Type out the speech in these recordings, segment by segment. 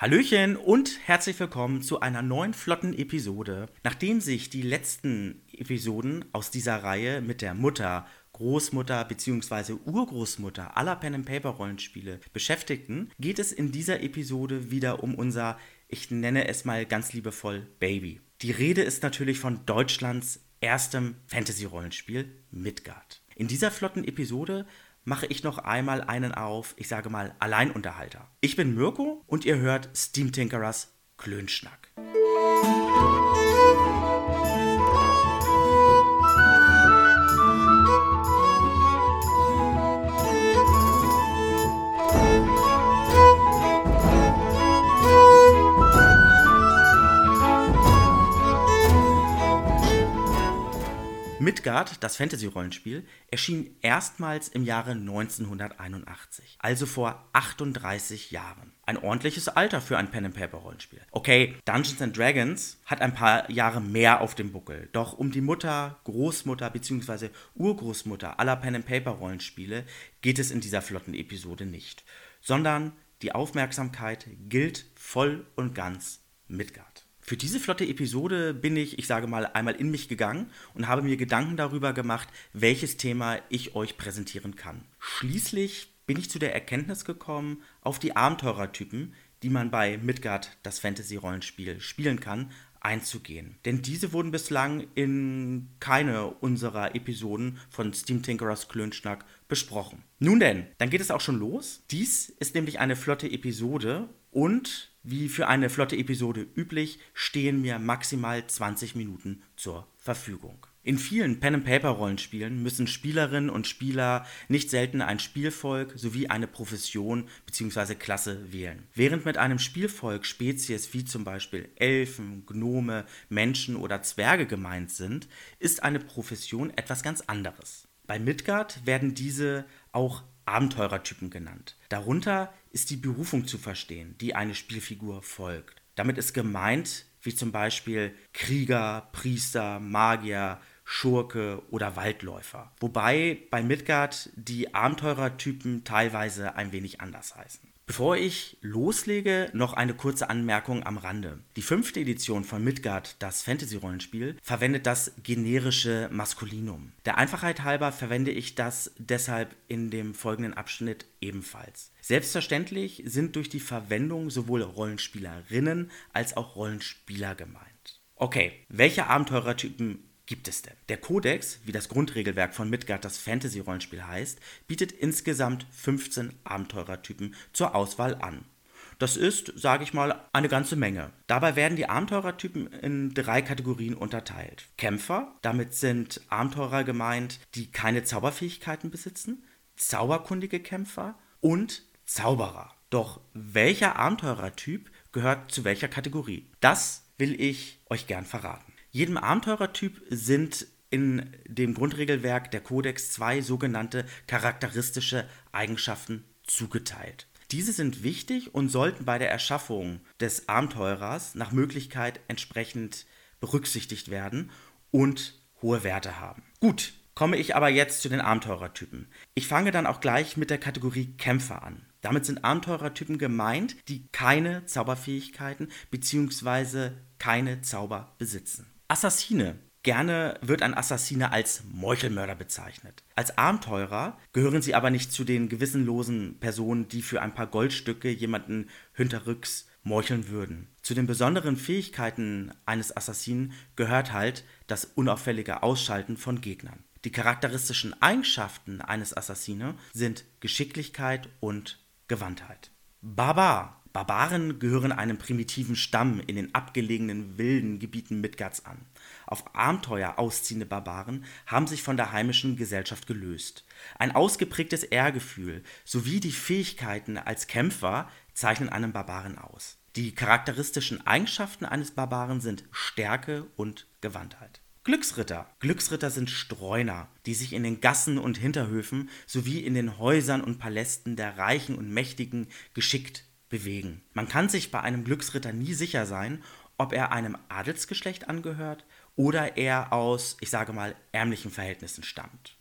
Hallöchen und herzlich willkommen zu einer neuen flotten Episode. Nachdem sich die letzten Episoden aus dieser Reihe mit der Mutter, Großmutter bzw. Urgroßmutter aller Pen and Paper Rollenspiele beschäftigten, geht es in dieser Episode wieder um unser, ich nenne es mal ganz liebevoll, Baby. Die Rede ist natürlich von Deutschlands erstem Fantasy Rollenspiel Midgard. In dieser flotten Episode mache ich noch einmal einen auf, ich sage mal, Alleinunterhalter. Ich bin Mirko und ihr hört Steam Tinkerers Klönschnack. Midgard, das Fantasy-Rollenspiel, erschien erstmals im Jahre 1981, also vor 38 Jahren. Ein ordentliches Alter für ein Pen-and-Paper-Rollenspiel. Okay, Dungeons and Dragons hat ein paar Jahre mehr auf dem Buckel, doch um die Mutter, Großmutter bzw. Urgroßmutter aller Pen-and-Paper-Rollenspiele geht es in dieser flotten Episode nicht, sondern die Aufmerksamkeit gilt voll und ganz Midgard. Für diese flotte Episode bin ich, ich sage mal, einmal in mich gegangen und habe mir Gedanken darüber gemacht, welches Thema ich euch präsentieren kann. Schließlich bin ich zu der Erkenntnis gekommen, auf die Abenteurertypen, die man bei Midgard, das Fantasy-Rollenspiel, spielen kann, einzugehen. Denn diese wurden bislang in keine unserer Episoden von Steam Tinkerers Klönschnack besprochen. Nun denn, dann geht es auch schon los. Dies ist nämlich eine flotte Episode und wie für eine flotte Episode üblich, stehen mir maximal 20 Minuten zur Verfügung. In vielen Pen-and-Paper-Rollenspielen müssen Spielerinnen und Spieler nicht selten ein Spielvolk sowie eine Profession bzw. Klasse wählen. Während mit einem Spielvolk Spezies wie zum Beispiel Elfen, Gnome, Menschen oder Zwerge gemeint sind, ist eine Profession etwas ganz anderes. Bei Midgard werden diese auch Abenteurertypen genannt. Darunter ist die Berufung zu verstehen, die eine Spielfigur folgt. Damit ist gemeint, wie zum Beispiel Krieger, Priester, Magier, Schurke oder Waldläufer. Wobei bei Midgard die Abenteurertypen teilweise ein wenig anders heißen. Bevor ich loslege, noch eine kurze Anmerkung am Rande. Die fünfte Edition von Midgard, das Fantasy-Rollenspiel, verwendet das generische Maskulinum. Der Einfachheit halber verwende ich das deshalb in dem folgenden Abschnitt ebenfalls. Selbstverständlich sind durch die Verwendung sowohl Rollenspielerinnen als auch Rollenspieler gemeint. Okay, welche Abenteurertypen gibt es denn? Der Kodex, wie das Grundregelwerk von Midgard das Fantasy-Rollenspiel heißt, bietet insgesamt 15 Abenteurertypen zur Auswahl an. Das ist, sage ich mal, eine ganze Menge. Dabei werden die Abenteurertypen in drei Kategorien unterteilt. Kämpfer, damit sind Abenteurer gemeint, die keine Zauberfähigkeiten besitzen, zauberkundige Kämpfer und Zauberer. Doch welcher Abenteurertyp gehört zu welcher Kategorie? Das will ich euch gern verraten. Jedem Abenteurertyp sind in dem Grundregelwerk der Kodex zwei sogenannte charakteristische Eigenschaften zugeteilt. Diese sind wichtig und sollten bei der Erschaffung des Abenteurers nach Möglichkeit entsprechend berücksichtigt werden und hohe Werte haben. Gut, komme ich aber jetzt zu den Abenteurertypen. Ich fange dann auch gleich mit der Kategorie Kämpfer an. Damit sind Abenteurertypen gemeint, die keine Zauberfähigkeiten bzw. keine Zauber besitzen. Assassine. Gerne wird ein Assassine als Meuchelmörder bezeichnet. Als Abenteurer gehören sie aber nicht zu den gewissenlosen Personen, die für ein paar Goldstücke jemanden hinterrücks meucheln würden. Zu den besonderen Fähigkeiten eines Assassinen gehört halt das unauffällige Ausschalten von Gegnern. Die charakteristischen Eigenschaften eines Assassine sind Geschicklichkeit und Gewandtheit. Barbar Barbaren gehören einem primitiven Stamm in den abgelegenen wilden Gebieten Midgards an. Auf Abenteuer ausziehende Barbaren haben sich von der heimischen Gesellschaft gelöst. Ein ausgeprägtes Ehrgefühl sowie die Fähigkeiten als Kämpfer zeichnen einen Barbaren aus. Die charakteristischen Eigenschaften eines Barbaren sind Stärke und Gewandtheit. Glücksritter. Glücksritter sind Streuner, die sich in den Gassen und Hinterhöfen sowie in den Häusern und Palästen der Reichen und Mächtigen geschickt bewegen. Man kann sich bei einem Glücksritter nie sicher sein, ob er einem Adelsgeschlecht angehört oder er aus, ich sage mal, ärmlichen Verhältnissen stammt.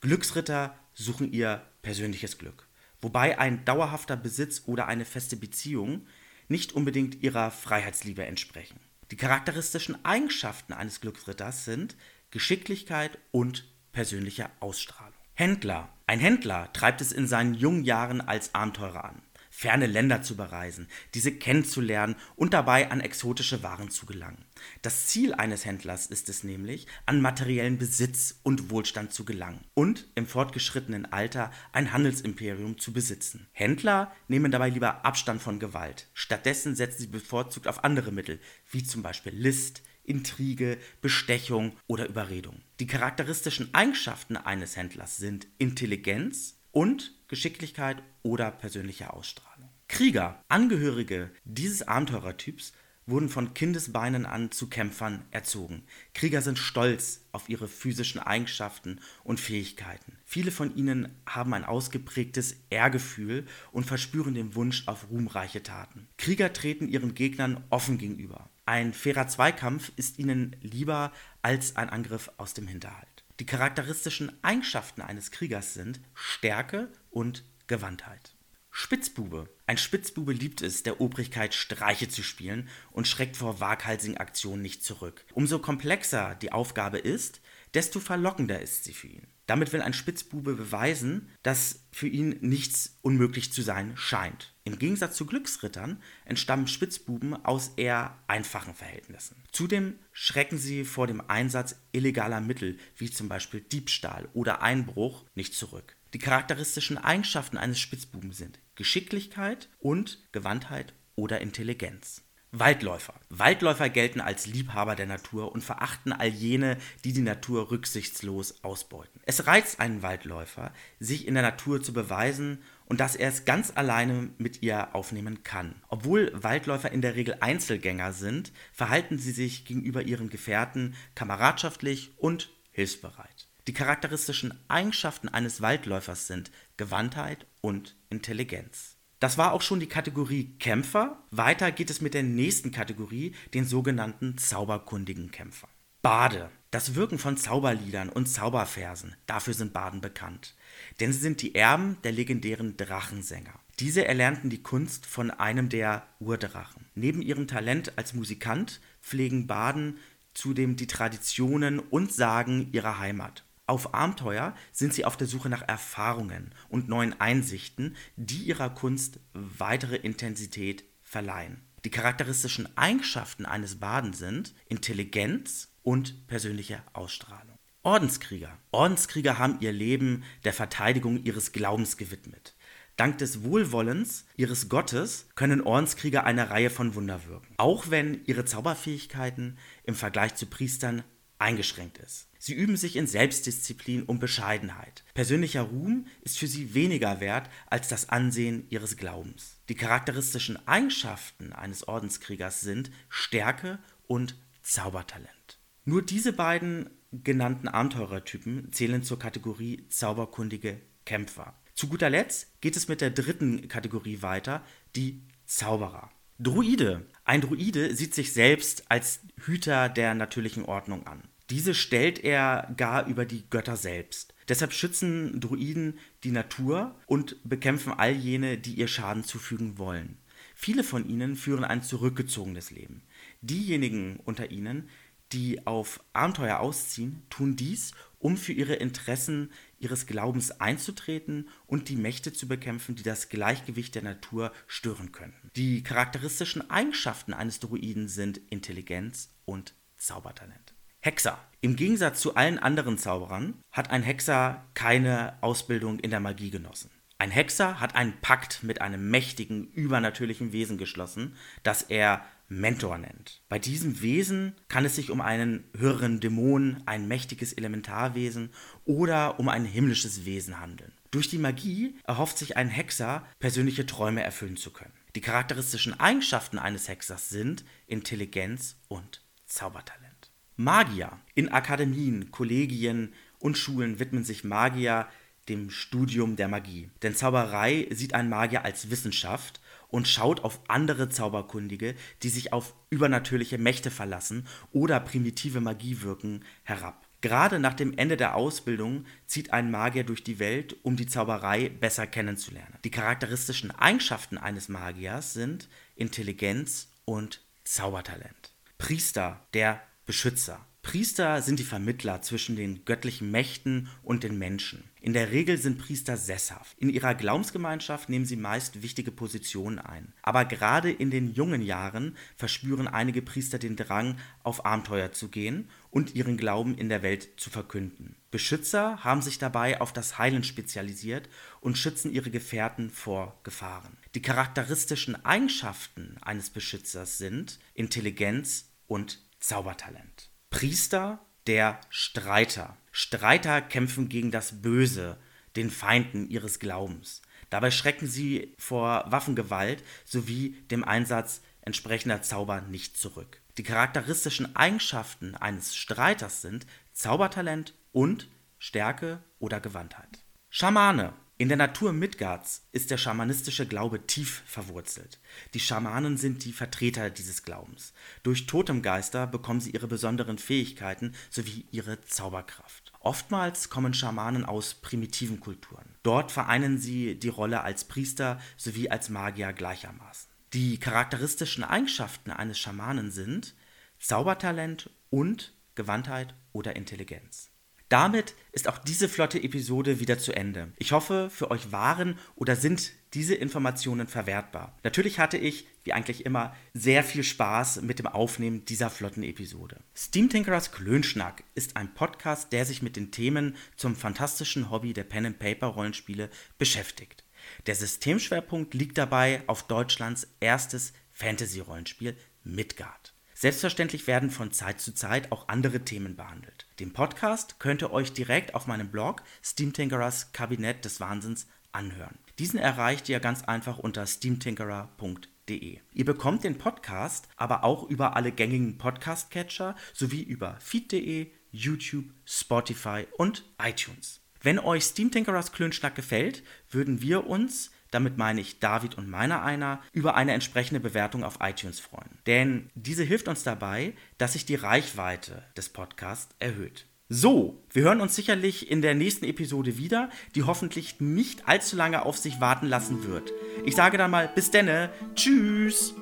Glücksritter suchen ihr persönliches Glück, wobei ein dauerhafter Besitz oder eine feste Beziehung nicht unbedingt ihrer Freiheitsliebe entsprechen. Die charakteristischen Eigenschaften eines Glücksritters sind Geschicklichkeit und persönliche Ausstrahlung. Händler. Ein Händler treibt es in seinen jungen Jahren als Abenteurer an ferne Länder zu bereisen, diese kennenzulernen und dabei an exotische Waren zu gelangen. Das Ziel eines Händlers ist es nämlich, an materiellen Besitz und Wohlstand zu gelangen und im fortgeschrittenen Alter ein Handelsimperium zu besitzen. Händler nehmen dabei lieber Abstand von Gewalt. Stattdessen setzen sie bevorzugt auf andere Mittel, wie zum Beispiel List, Intrige, Bestechung oder Überredung. Die charakteristischen Eigenschaften eines Händlers sind Intelligenz und Geschicklichkeit oder persönliche Ausstrahlung. Krieger, Angehörige dieses Abenteurertyps, wurden von Kindesbeinen an zu Kämpfern erzogen. Krieger sind stolz auf ihre physischen Eigenschaften und Fähigkeiten. Viele von ihnen haben ein ausgeprägtes Ehrgefühl und verspüren den Wunsch auf ruhmreiche Taten. Krieger treten ihren Gegnern offen gegenüber. Ein fairer Zweikampf ist ihnen lieber als ein Angriff aus dem Hinterhalt. Die charakteristischen Eigenschaften eines Kriegers sind Stärke und Gewandtheit. Spitzbube. Ein Spitzbube liebt es, der Obrigkeit Streiche zu spielen und schreckt vor waghalsigen Aktionen nicht zurück. Umso komplexer die Aufgabe ist, desto verlockender ist sie für ihn. Damit will ein Spitzbube beweisen, dass für ihn nichts unmöglich zu sein scheint. Im Gegensatz zu Glücksrittern entstammen Spitzbuben aus eher einfachen Verhältnissen. Zudem schrecken sie vor dem Einsatz illegaler Mittel wie zum Beispiel Diebstahl oder Einbruch nicht zurück. Die charakteristischen Eigenschaften eines Spitzbuben sind Geschicklichkeit und Gewandtheit oder Intelligenz. Waldläufer. Waldläufer gelten als Liebhaber der Natur und verachten all jene, die die Natur rücksichtslos ausbeuten. Es reizt einen Waldläufer, sich in der Natur zu beweisen und dass er es ganz alleine mit ihr aufnehmen kann. Obwohl Waldläufer in der Regel Einzelgänger sind, verhalten sie sich gegenüber ihren Gefährten kameradschaftlich und hilfsbereit. Die charakteristischen Eigenschaften eines Waldläufers sind Gewandtheit und Intelligenz. Das war auch schon die Kategorie Kämpfer. Weiter geht es mit der nächsten Kategorie, den sogenannten zauberkundigen Kämpfer. Bade. Das Wirken von Zauberliedern und Zauberversen, dafür sind Baden bekannt. Denn sie sind die Erben der legendären Drachensänger. Diese erlernten die Kunst von einem der Urdrachen. Neben ihrem Talent als Musikant pflegen Baden zudem die Traditionen und Sagen ihrer Heimat. Auf Abenteuer sind sie auf der Suche nach Erfahrungen und neuen Einsichten, die ihrer Kunst weitere Intensität verleihen. Die charakteristischen Eigenschaften eines Baden sind Intelligenz und persönliche Ausstrahlung. Ordenskrieger. Ordenskrieger haben ihr Leben der Verteidigung ihres Glaubens gewidmet. Dank des Wohlwollens ihres Gottes können Ordenskrieger eine Reihe von Wunder wirken, auch wenn ihre Zauberfähigkeiten im Vergleich zu Priestern eingeschränkt ist. Sie üben sich in Selbstdisziplin und Bescheidenheit. Persönlicher Ruhm ist für sie weniger wert als das Ansehen ihres Glaubens. Die charakteristischen Eigenschaften eines Ordenskriegers sind Stärke und Zaubertalent. Nur diese beiden genannten Abenteurertypen zählen zur Kategorie zauberkundige Kämpfer. Zu guter Letzt geht es mit der dritten Kategorie weiter, die Zauberer. Druide. Ein Druide sieht sich selbst als Hüter der natürlichen Ordnung an. Diese stellt er gar über die Götter selbst. Deshalb schützen Druiden die Natur und bekämpfen all jene, die ihr Schaden zufügen wollen. Viele von ihnen führen ein zurückgezogenes Leben. Diejenigen unter ihnen, die auf Abenteuer ausziehen, tun dies, um für ihre Interessen ihres Glaubens einzutreten und die Mächte zu bekämpfen, die das Gleichgewicht der Natur stören könnten. Die charakteristischen Eigenschaften eines Druiden sind Intelligenz und Zaubertalent. Hexer. Im Gegensatz zu allen anderen Zauberern hat ein Hexer keine Ausbildung in der Magie genossen. Ein Hexer hat einen Pakt mit einem mächtigen, übernatürlichen Wesen geschlossen, das er Mentor nennt. Bei diesem Wesen kann es sich um einen höheren Dämon, ein mächtiges Elementarwesen oder um ein himmlisches Wesen handeln. Durch die Magie erhofft sich ein Hexer, persönliche Träume erfüllen zu können. Die charakteristischen Eigenschaften eines Hexers sind Intelligenz und Zaubertalent. Magier. In Akademien, Kollegien und Schulen widmen sich Magier dem Studium der Magie. Denn Zauberei sieht ein Magier als Wissenschaft und schaut auf andere Zauberkundige, die sich auf übernatürliche Mächte verlassen oder primitive Magie wirken, herab. Gerade nach dem Ende der Ausbildung zieht ein Magier durch die Welt, um die Zauberei besser kennenzulernen. Die charakteristischen Eigenschaften eines Magiers sind Intelligenz und Zaubertalent. Priester, der Beschützer. Priester sind die Vermittler zwischen den göttlichen Mächten und den Menschen. In der Regel sind Priester sesshaft. In ihrer Glaubensgemeinschaft nehmen sie meist wichtige Positionen ein. Aber gerade in den jungen Jahren verspüren einige Priester den Drang, auf Abenteuer zu gehen und ihren Glauben in der Welt zu verkünden. Beschützer haben sich dabei auf das Heilen spezialisiert und schützen ihre Gefährten vor Gefahren. Die charakteristischen Eigenschaften eines Beschützers sind Intelligenz und Zaubertalent. Priester der Streiter. Streiter kämpfen gegen das Böse, den Feinden ihres Glaubens. Dabei schrecken sie vor Waffengewalt sowie dem Einsatz entsprechender Zauber nicht zurück. Die charakteristischen Eigenschaften eines Streiters sind Zaubertalent und Stärke oder Gewandtheit. Schamane in der Natur Midgards ist der schamanistische Glaube tief verwurzelt. Die Schamanen sind die Vertreter dieses Glaubens. Durch Totemgeister bekommen sie ihre besonderen Fähigkeiten sowie ihre Zauberkraft. Oftmals kommen Schamanen aus primitiven Kulturen. Dort vereinen sie die Rolle als Priester sowie als Magier gleichermaßen. Die charakteristischen Eigenschaften eines Schamanen sind Zaubertalent und Gewandtheit oder Intelligenz. Damit ist auch diese flotte Episode wieder zu Ende. Ich hoffe, für euch waren oder sind diese Informationen verwertbar. Natürlich hatte ich, wie eigentlich immer, sehr viel Spaß mit dem Aufnehmen dieser flotten Episode. Steam Tinkerers Klönschnack ist ein Podcast, der sich mit den Themen zum fantastischen Hobby der Pen and Paper Rollenspiele beschäftigt. Der Systemschwerpunkt liegt dabei auf Deutschlands erstes Fantasy Rollenspiel Midgard. Selbstverständlich werden von Zeit zu Zeit auch andere Themen behandelt. Den Podcast könnt ihr euch direkt auf meinem Blog Steamtinkerers Kabinett des Wahnsinns anhören. Diesen erreicht ihr ganz einfach unter steamtinkerer.de. Ihr bekommt den Podcast aber auch über alle gängigen Podcast-Catcher sowie über feed.de, YouTube, Spotify und iTunes. Wenn euch Steamtinkerers Klönschnack gefällt, würden wir uns damit meine ich David und meiner einer, über eine entsprechende Bewertung auf iTunes freuen. Denn diese hilft uns dabei, dass sich die Reichweite des Podcasts erhöht. So, wir hören uns sicherlich in der nächsten Episode wieder, die hoffentlich nicht allzu lange auf sich warten lassen wird. Ich sage dann mal bis denne, tschüss!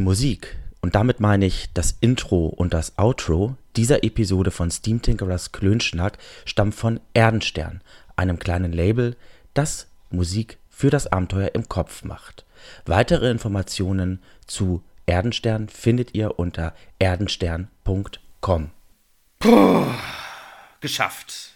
Musik, und damit meine ich das Intro und das Outro dieser Episode von Steam Tinkerers Klönschnack, stammt von Erdenstern, einem kleinen Label, das Musik für das Abenteuer im Kopf macht. Weitere Informationen zu Erdenstern findet ihr unter erdenstern.com. Puh, geschafft.